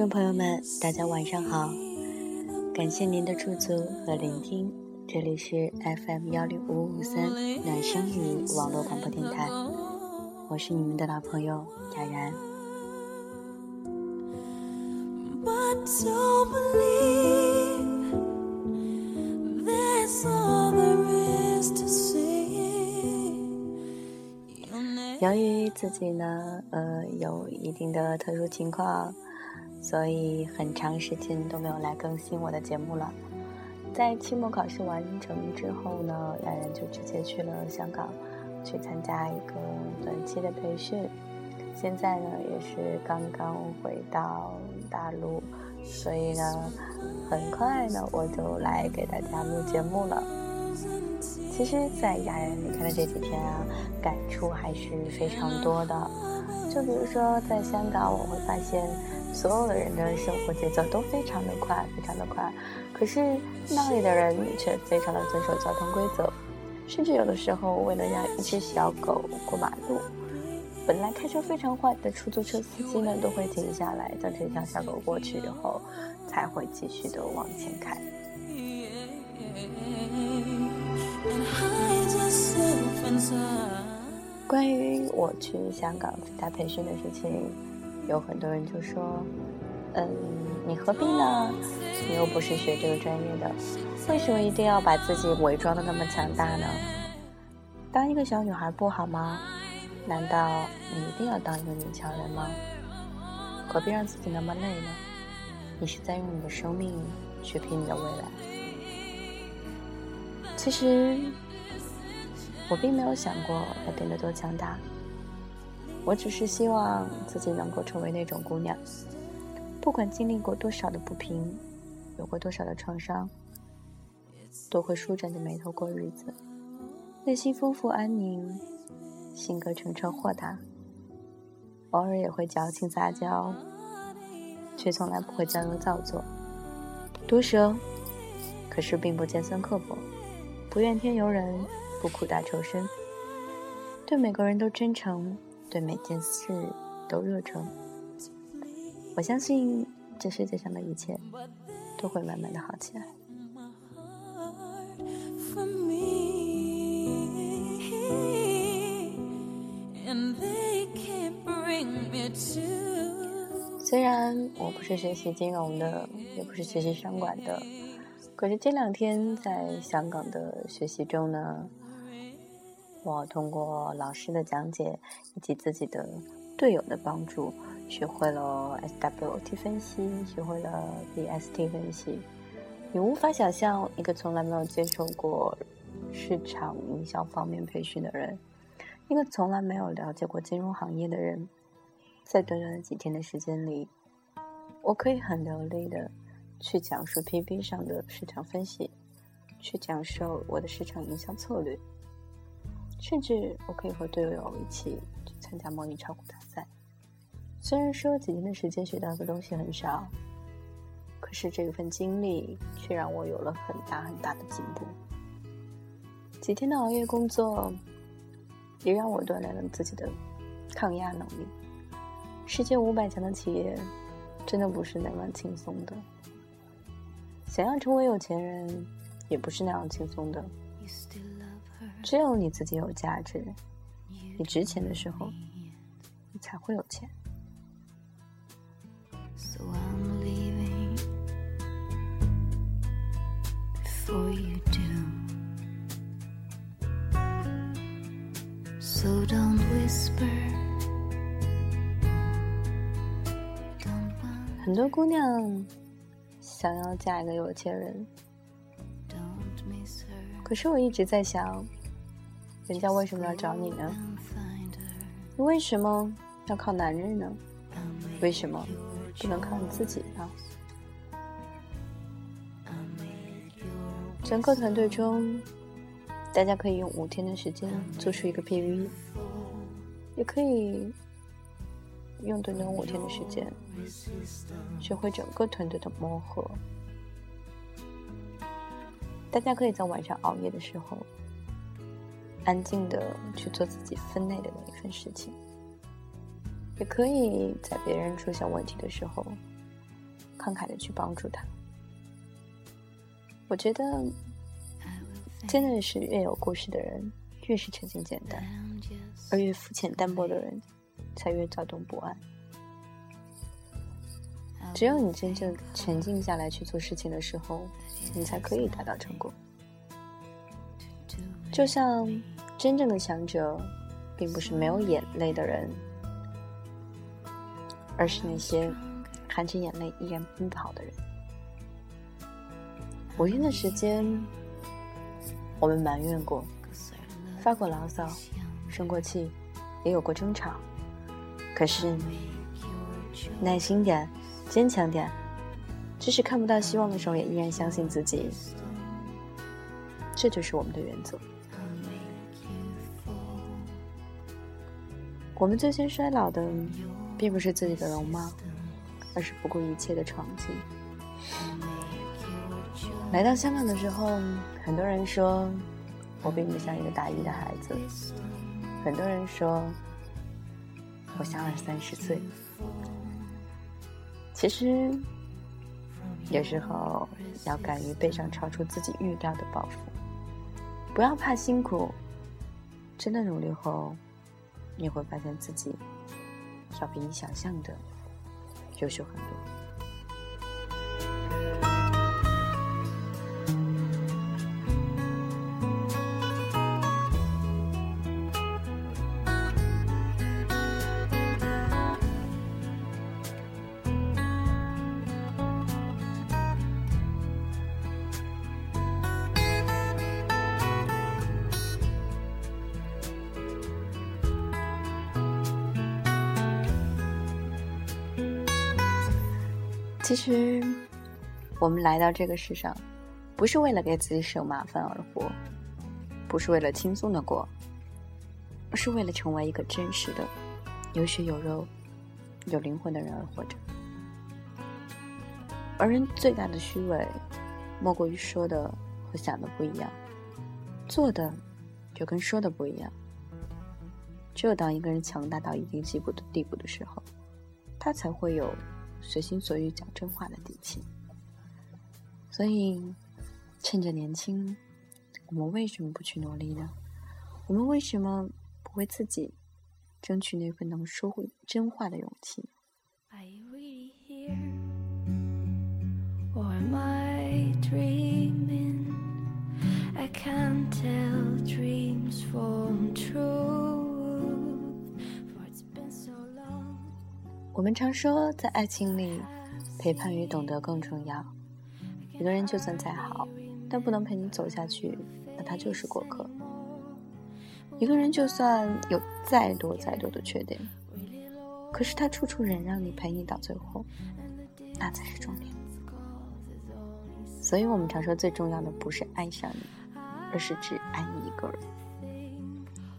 听众朋友们，大家晚上好，感谢您的驻足和聆听，这里是 FM 幺零五五三暖声语网络广播电台，我是你们的老朋友雅然。由于自己呢，呃，有一定的特殊情况，所以很长时间都没有来更新我的节目了。在期末考试完成之后呢，冉冉就直接去了香港，去参加一个短期的培训。现在呢，也是刚刚回到大陆，所以呢，很快呢，我就来给大家录节目了。其实，在雅人离开的这几天啊，感触还是非常多的。就比如说，在香港，我会发现所有的人的生活节奏都非常的快，非常的快。可是那里的人却非常的遵守交通规则，甚至有的时候为了让一只小狗过马路，本来开车非常快的出租车司机呢，都会停下来，等这条小狗过去以后，才会继续的往前开。关于我去香港参加培训的事情，有很多人就说：“嗯，你何必呢？你又不是学这个专业的，为什么一定要把自己伪装的那么强大呢？当一个小女孩不好吗？难道你一定要当一个女强人吗？何必让自己那么累呢？你是在用你的生命去拼你的未来。其实。”我并没有想过要变得多强大，我只是希望自己能够成为那种姑娘，不管经历过多少的不平，有过多少的创伤，都会舒展着眉头过日子，内心丰富安宁，性格澄澈豁达，偶尔也会矫情撒娇，却从来不会娇柔造作，毒舌，可是并不尖酸刻薄，不怨天尤人。不苦大仇深，对每个人都真诚，对每件事都热忱。我相信这世界上的一切都会慢慢的好起来。虽然我不是学习金融的，也不是学习商管的，可是这两天在香港的学习中呢。我通过老师的讲解以及自己的队友的帮助，学会了 SWOT 分析，学会了 BST 分析。你无法想象，一个从来没有接受过市场营销方面培训的人，一个从来没有了解过金融行业的人，在短短的几天的时间里，我可以很流利的去讲述 PB 上的市场分析，去讲授我的市场营销策略。甚至我可以和队友一起去参加模拟炒股大赛。虽然说几天的时间学到的东西很少，可是这份经历却让我有了很大很大的进步。几天的熬夜工作，也让我锻炼了自己的抗压能力。世界五百强的企业，真的不是那么轻松的。想要成为有钱人，也不是那样轻松的。只有你自己有价值，你值钱的时候，你才会有钱。很多姑娘想要嫁一个有钱人，可是我一直在想。人家为什么要找你呢？你为什么要靠男人呢？为什么不能靠你自己呢？整个团队中，大家可以用五天的时间做出一个 PV，也可以用短短五天的时间学会整个团队的磨合。大家可以在晚上熬夜的时候。安静的去做自己分内的那一份事情，也可以在别人出现问题的时候，慷慨的去帮助他。我觉得，真的是越有故事的人，越是沉静简单；而越肤浅淡薄的人，才越躁动不安。只有你真正沉静下来去做事情的时候，你才可以达到成功。就像真正的强者，并不是没有眼泪的人，而是那些含着眼泪依然奔跑的人。五天的时间，我们埋怨过，发过牢骚，生过气，也有过争吵。可是，耐心点，坚强点，即使看不到希望的时候，也依然相信自己。这就是我们的原则。我们最先衰老的，并不是自己的容貌，而是不顾一切的闯进。来到香港的时候，很多人说我并不像一个大一的孩子，很多人说我像二三十岁。其实，有时候要敢于背上超出自己预料的包袱，不要怕辛苦，真的努力后，你会发现自己要比你想象的优秀很多。我们来到这个世上，不是为了给自己省麻烦而活，不是为了轻松的过，而是为了成为一个真实的、有血有肉、有灵魂的人而活着。而人最大的虚伪，莫过于说的和想的不一样，做的就跟说的不一样。只有当一个人强大到一定地步的地步的时候，他才会有。随心所欲讲真话的底气，所以趁着年轻，我们为什么不去努力呢？我们为什么不为自己争取那份能说会真话的勇气？我们常说，在爱情里，陪伴与懂得更重要。一个人就算再好，但不能陪你走下去，那他就是过客。一个人就算有再多再多的缺点，可是他处处忍让你，陪你到最后，那才是重点。所以我们常说，最重要的不是爱上你，而是只爱你一个人。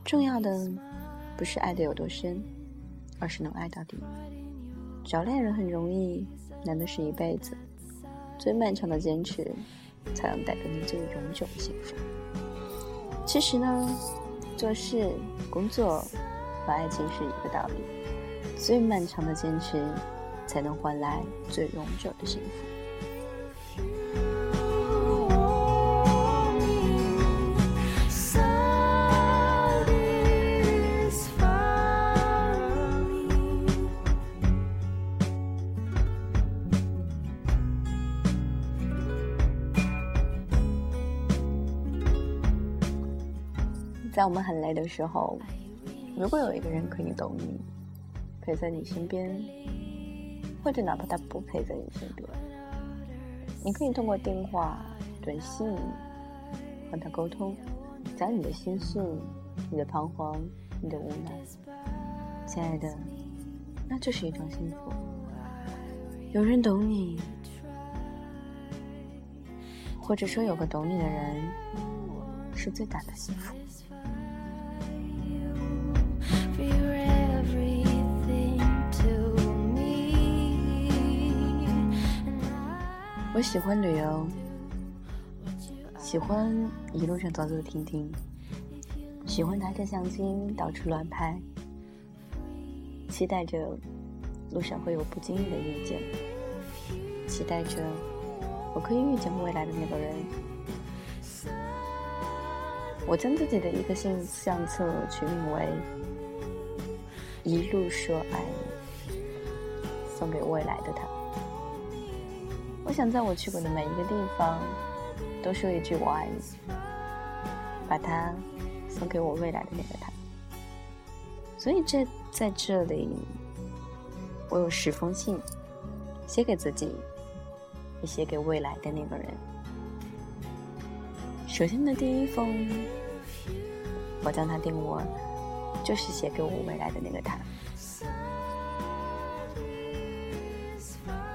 重要的不是爱的有多深，而是能爱到底。找恋人很容易，难的是一辈子。最漫长的坚持，才能带给你最永久的幸福。其实呢，做事、工作和爱情是一个道理。最漫长的坚持，才能换来最永久的幸福。在我们很累的时候，如果有一个人可以懂你，陪在你身边，或者哪怕他不陪在你身边，你可以通过电话、短信和他沟通，讲你的心事、你的彷徨、你的无奈。亲爱的，那就是一种幸福。有人懂你，或者说有个懂你的人，是最大的幸福。我喜欢旅游，喜欢一路上走走停停，喜欢拿着相机到处乱拍，期待着路上会有不经意的遇见，期待着我可以遇见未来的那个人。我将自己的一个信相册取名为“一路说爱你”，送给未来的他。我想在我去过的每一个地方，都说一句“我爱你”，把它送给我未来的那个他。所以这在这里，我有十封信，写给自己，也写给未来的那个人。首先的第一封，我将它定为，就是写给我未来的那个他。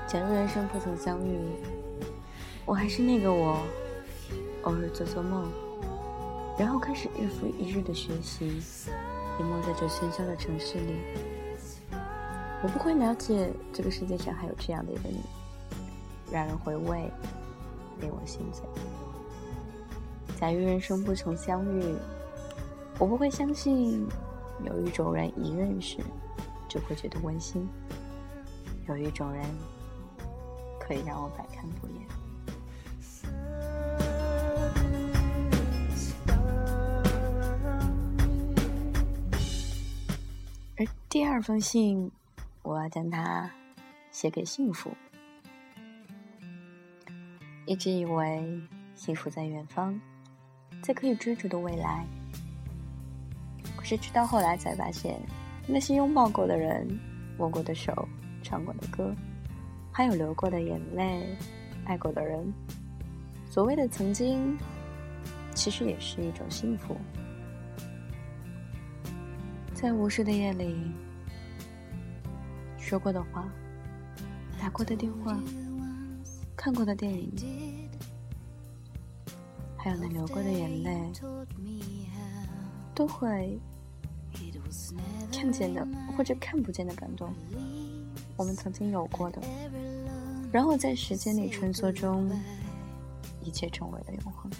假如人生不曾相遇，我还是那个我，偶尔做做梦，然后开始日复一日的学习，淹没在这喧嚣的城市里。我不会了解这个世界上还有这样的一个你，让人回味，令我心醉。假如人生不曾相遇，我不会相信有一种人一认识就会觉得温馨，有一种人可以让我百看不厌。而第二封信，我要将它写给幸福。一直以为幸福在远方。在可以追逐的未来，可是直到后来才发现，那些拥抱过的人、握过的手、唱过的歌，还有流过的眼泪、爱过的人，所谓的曾经，其实也是一种幸福。在无数的夜里，说过的话、打过的电话、看过的电影。还有那流过的眼泪，都会看见的或者看不见的感动，我们曾经有过的，然后在时间里穿梭中，一切成为了永恒。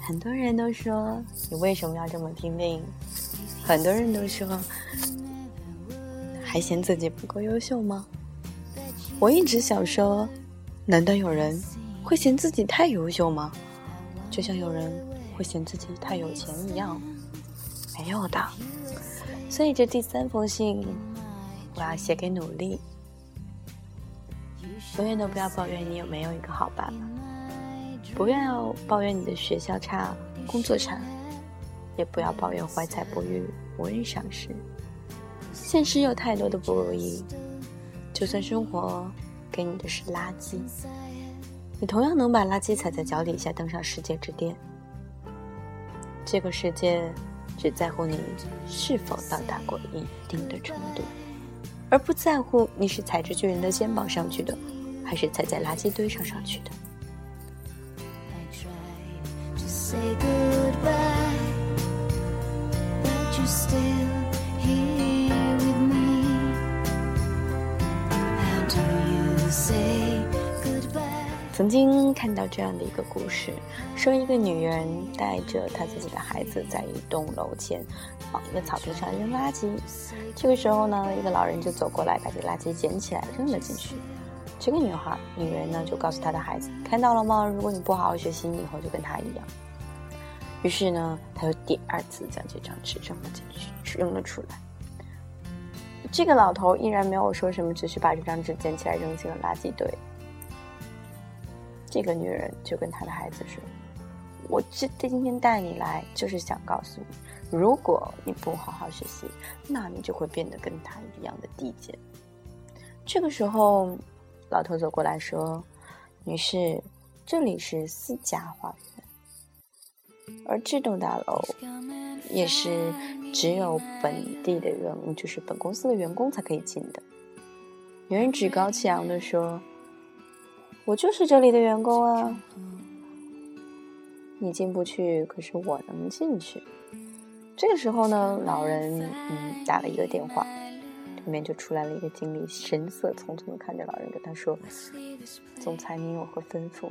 很多人都说你为什么要这么拼命？很多人都说还嫌自己不够优秀吗？我一直想说，难道有人会嫌自己太优秀吗？就像有人会嫌自己太有钱一样，没有的。所以这第三封信，我要写给努力。永远都不要抱怨你有没有一个好爸爸，不要抱怨你的学校差、工作差，也不要抱怨怀才不遇、无人赏识。现实有太多的不如意，就算生活给你的是垃圾，你同样能把垃圾踩在脚底下，登上世界之巅。这个世界只在乎你是否到达过一定的程度，而不在乎你是踩着巨人的肩膀上去的。还是踩在垃圾堆上上去的。I try to say goodbye. 曾经看到这样的一个故事，说一个女人带着她自己的孩子在一栋楼前往一个草坪上扔垃圾，这个时候呢，一个老人就走过来，把这个垃圾捡起来扔了进去。这个女孩，女人呢，就告诉她的孩子：“看到了吗？如果你不好好学习，你以后就跟她一样。”于是呢，他又第二次将这张纸扔了进去，扔了出来。这个老头依然没有说什么，只是把这张纸捡起来扔进了垃圾堆。这个女人就跟她的孩子说：“我这今天带你来，就是想告诉你，如果你不好好学习，那你就会变得跟他一样的低贱。”这个时候。老头走过来说：“女士，这里是私家花园，而这栋大楼也是只有本地的员，就是本公司的员工才可以进的。”女人趾高气扬的说：“我就是这里的员工啊，你进不去，可是我能进去。”这个时候呢，老人嗯打了一个电话，里面就出来了一个经理，神色匆匆的看着老人，跟他说：“总裁，您有何吩咐？”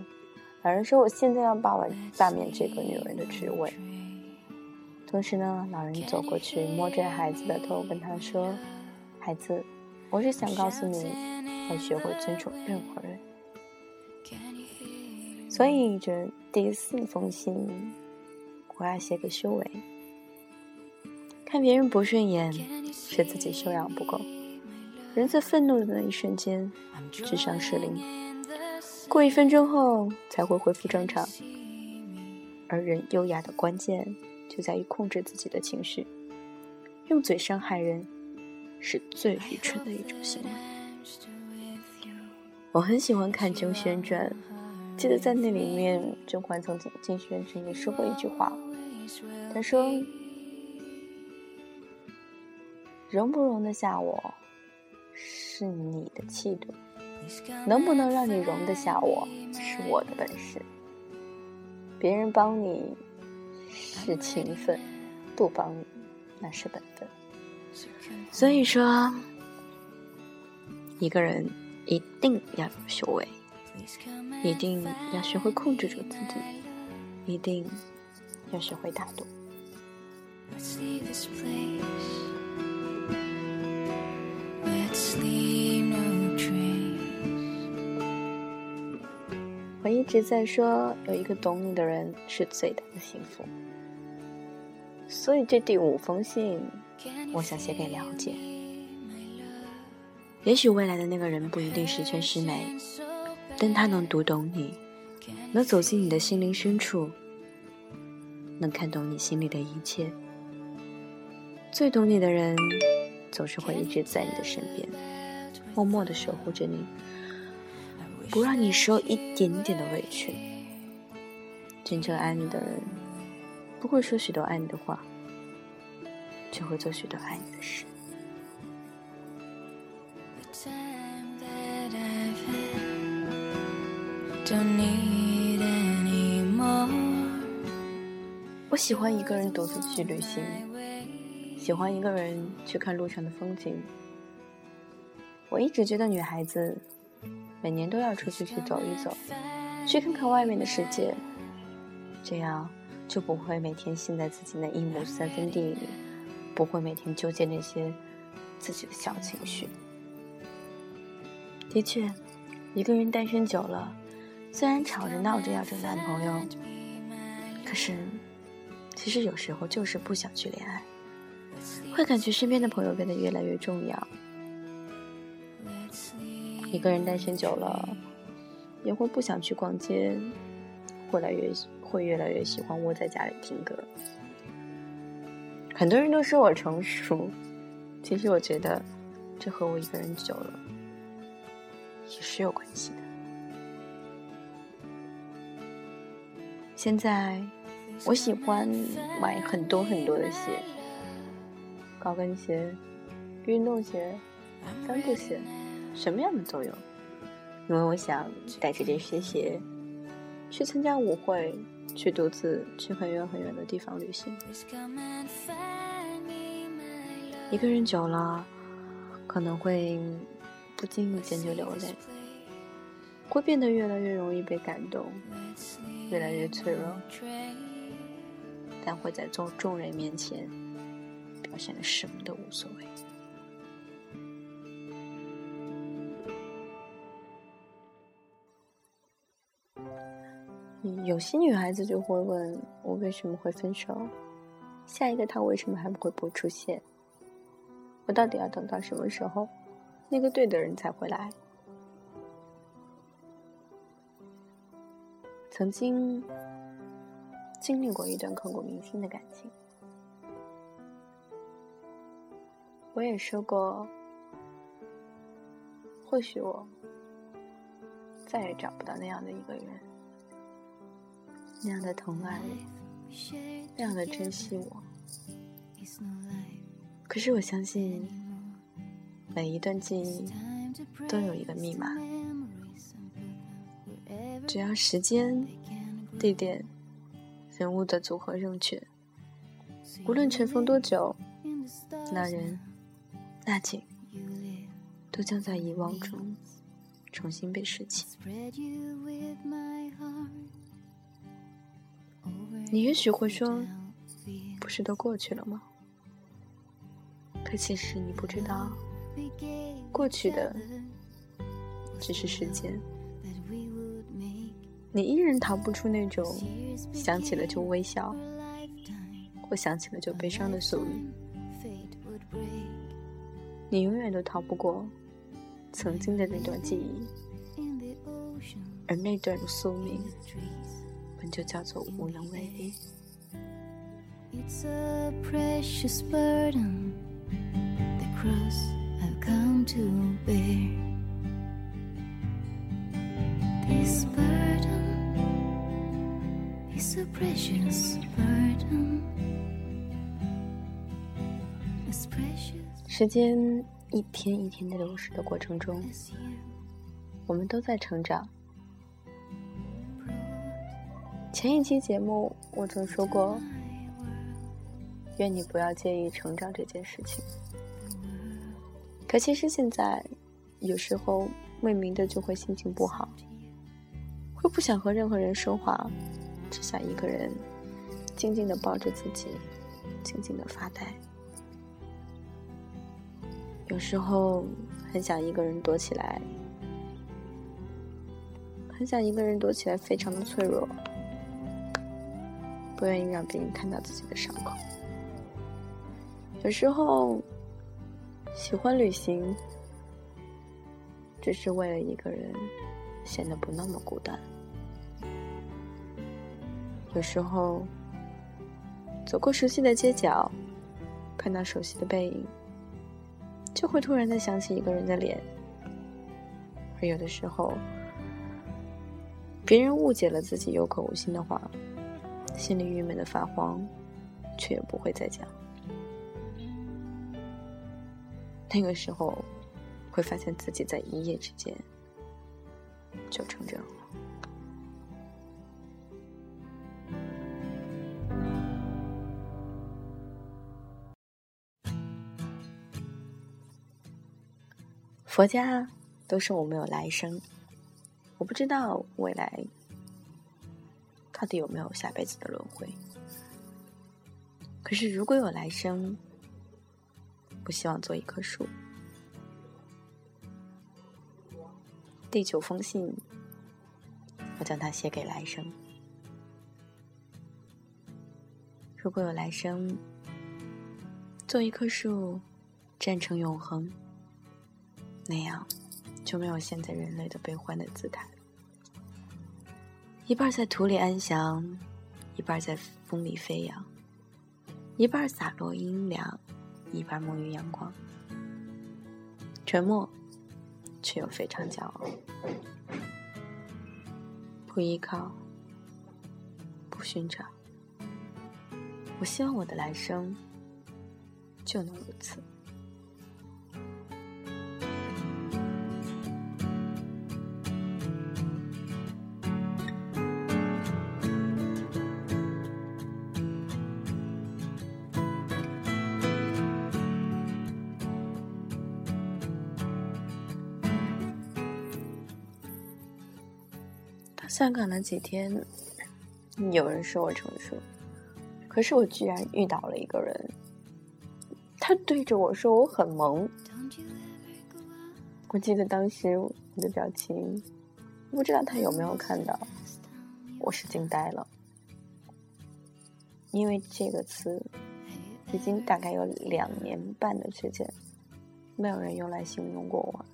老人说：“我现在要罢完罢免这个女人的职位。”同时呢，老人走过去摸着孩子的头，跟他说：“孩子，我是想告诉你，要学会尊重任何人。”所以这第四封信，我要写给修为。看别人不顺眼，是自己修养不够。人在愤怒的那一瞬间，智商失灵，过一分钟后才会恢复正常。而人优雅的关键，就在于控制自己的情绪。用嘴伤害人，是最愚蠢的一种行为。我很喜欢看《甄嬛传》，记得在那里面，甄嬛曾经进宣之也说过一句话，她说。容不容得下我，是你的气度；能不能让你容得下我，是我的本事。别人帮你是情分，不帮你那是本分。所以说，一个人一定要有修为，一定要学会控制住自己，一定要学会大度。我一直在说，有一个懂你的人是最大的幸福。所以这第五封信，我想写给了解。也许未来的那个人不一定十全十美，但他能读懂你，能走进你的心灵深处，能看懂你心里的一切。最懂你的人。总是会一直在你的身边，默默的守护着你，不让你受一点点的委屈。真正爱你的人，不会说许多爱你的话，却会做许多爱你的事。我喜欢一个人独自去旅行。喜欢一个人去看路上的风景。我一直觉得女孩子每年都要出去去走一走，去看看外面的世界，这样就不会每天陷在自己那一亩三分地里，不会每天纠结那些自己的小情绪。的确，一个人单身久了，虽然吵着闹着要找男朋友，可是其实有时候就是不想去恋爱。会感觉身边的朋友变得越来越重要。一个人单身久了，也会不想去逛街，会来越会越来越喜欢窝在家里听歌。很多人都说我成熟，其实我觉得这和我一个人久了也是有关系的。现在我喜欢买很多很多的鞋。高跟鞋、运动鞋、帆布鞋，什么样的都有。因为我想带着这些鞋去参加舞会，去独自去很远很远的地方旅行。一个人久了，可能会不经意间就流泪，会变得越来越容易被感动，越来越脆弱，但会在众众人面前。表现的什么都无所谓。有些女孩子就会问我为什么会分手，下一个他为什么还不会不出现？我到底要等到什么时候，那个对的人才会来？曾经经历过一段刻骨铭心的感情。我也说过，或许我再也找不到那样的一个人，那样的疼爱我，那样的珍惜我。可是我相信，每一段记忆都有一个密码，只要时间、地点、人物的组合正确，无论尘封多久，那人。那景都将在遗忘中重新被拾起。你也许会说，不是都过去了吗？可其实你不知道，过去的只是时间。你依然逃不出那种想起了就微笑，或想起了就悲伤的宿命。你永远都逃不过曾经的那段记忆，而那段宿命本就叫做无能为力。时间一天一天的流逝的过程中，我们都在成长。前一期节目我曾说过，愿你不要介意成长这件事情。可其实现在，有时候莫名的就会心情不好，会不想和任何人说话。只想一个人静静的抱着自己，静静的发呆。有时候很想一个人躲起来，很想一个人躲起来，非常的脆弱，不愿意让别人看到自己的伤口。有时候喜欢旅行，只是为了一个人显得不那么孤单。有时候，走过熟悉的街角，看到熟悉的背影，就会突然的想起一个人的脸；而有的时候，别人误解了自己有口无心的话，心里郁闷的发慌，却也不会再讲。那个时候，会发现自己在一夜之间就成这样了。佛家都说我们有来生，我不知道未来到底有没有下辈子的轮回。可是如果有来生，我希望做一棵树。第九封信，我将它写给来生。如果有来生，做一棵树，站成永恒。那样，就没有现在人类的悲欢的姿态。一半在土里安详，一半在风里飞扬；一半洒落阴凉，一半沐浴阳光。沉默，却又非常骄傲。不依靠，不寻找。我希望我的来生，就能如此。香港那几天，有人说我成熟，可是我居然遇到了一个人，他对着我说我很萌。我记得当时我的表情，不知道他有没有看到，我是惊呆了，因为这个词已经大概有两年半的时间，没有人用来形容过我了。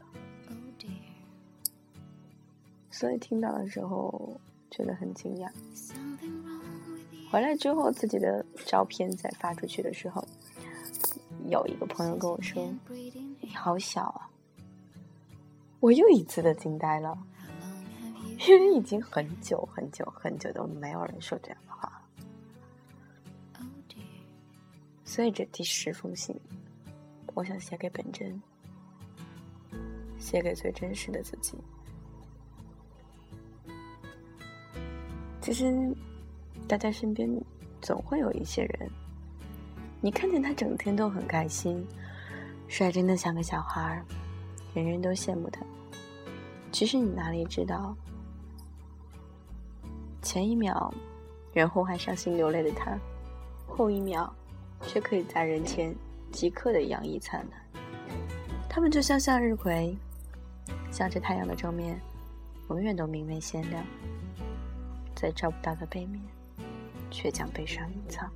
所以听到的时候觉得很惊讶。回来之后，自己的照片再发出去的时候，有一个朋友跟我说：“你好小啊！”我又一次的惊呆了，因为已经很久很久很久都没有人说这样的话。所以这第十封信，我想写给本真，写给最真实的自己。其实，大家身边总会有一些人，你看见他整天都很开心，率真的像个小孩，人人都羡慕他。其实你哪里知道，前一秒人后还伤心流泪的他，后一秒却可以在人前即刻的洋溢灿烂。他们就像向日葵，向着太阳的正面，永远都明媚鲜亮；在照不到的背面，却将悲伤隐藏。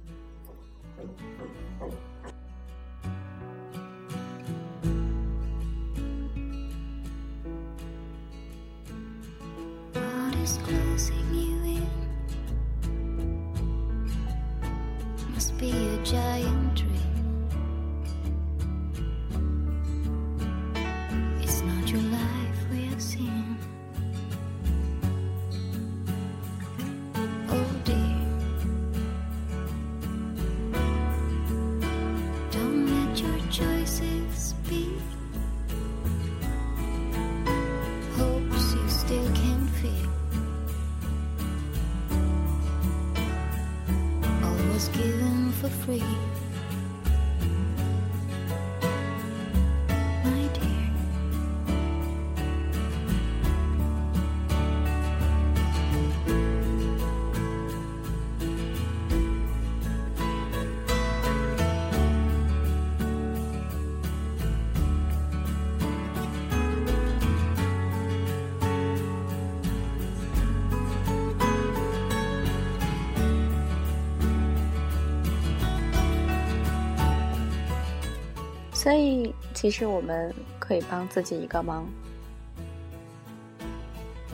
所以，其实我们可以帮自己一个忙，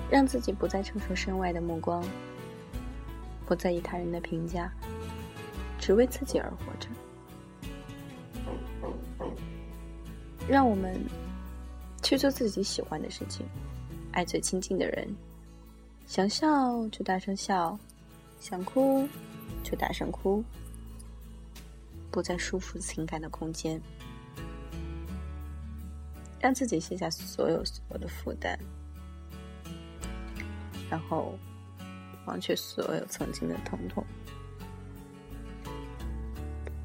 让自己不再承受身外的目光，不在意他人的评价，只为自己而活着。让我们去做自己喜欢的事情，爱最亲近的人，想笑就大声笑，想哭就大声哭，不再束缚情感的空间。让自己卸下所有所有的负担，然后忘却所有曾经的疼痛，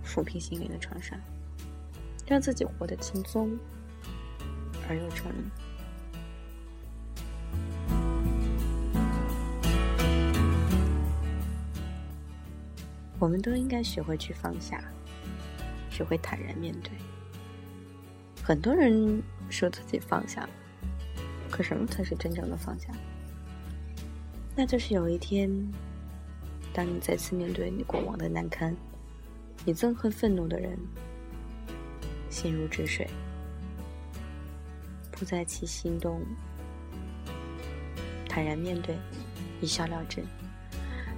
抚平心灵的创伤，让自己活得轻松而又充盈。我们都应该学会去放下，学会坦然面对。很多人。说自己放下了，可什么才是真正的放下？那就是有一天，当你再次面对你过往的难堪，你憎恨、愤怒的人，心如止水，不再起心动，坦然面对，一笑了之。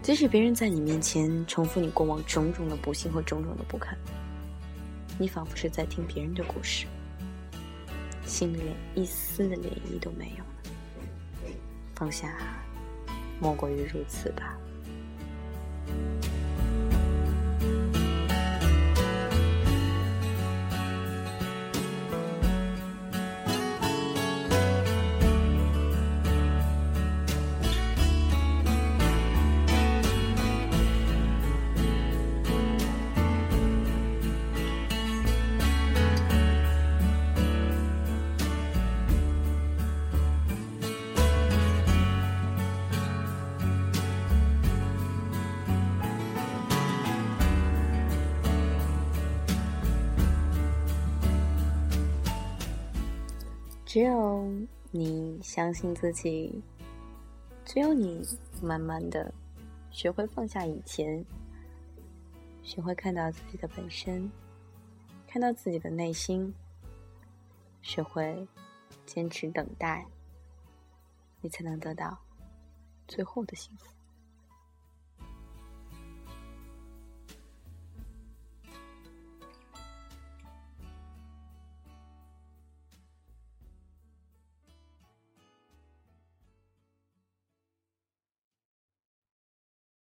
即使别人在你面前重复你过往种种的不幸和种种的不堪，你仿佛是在听别人的故事。心里连一丝的涟漪都没有了，放下，莫过于如此吧。只有你相信自己，只有你慢慢的学会放下以前，学会看到自己的本身，看到自己的内心，学会坚持等待，你才能得到最后的幸福。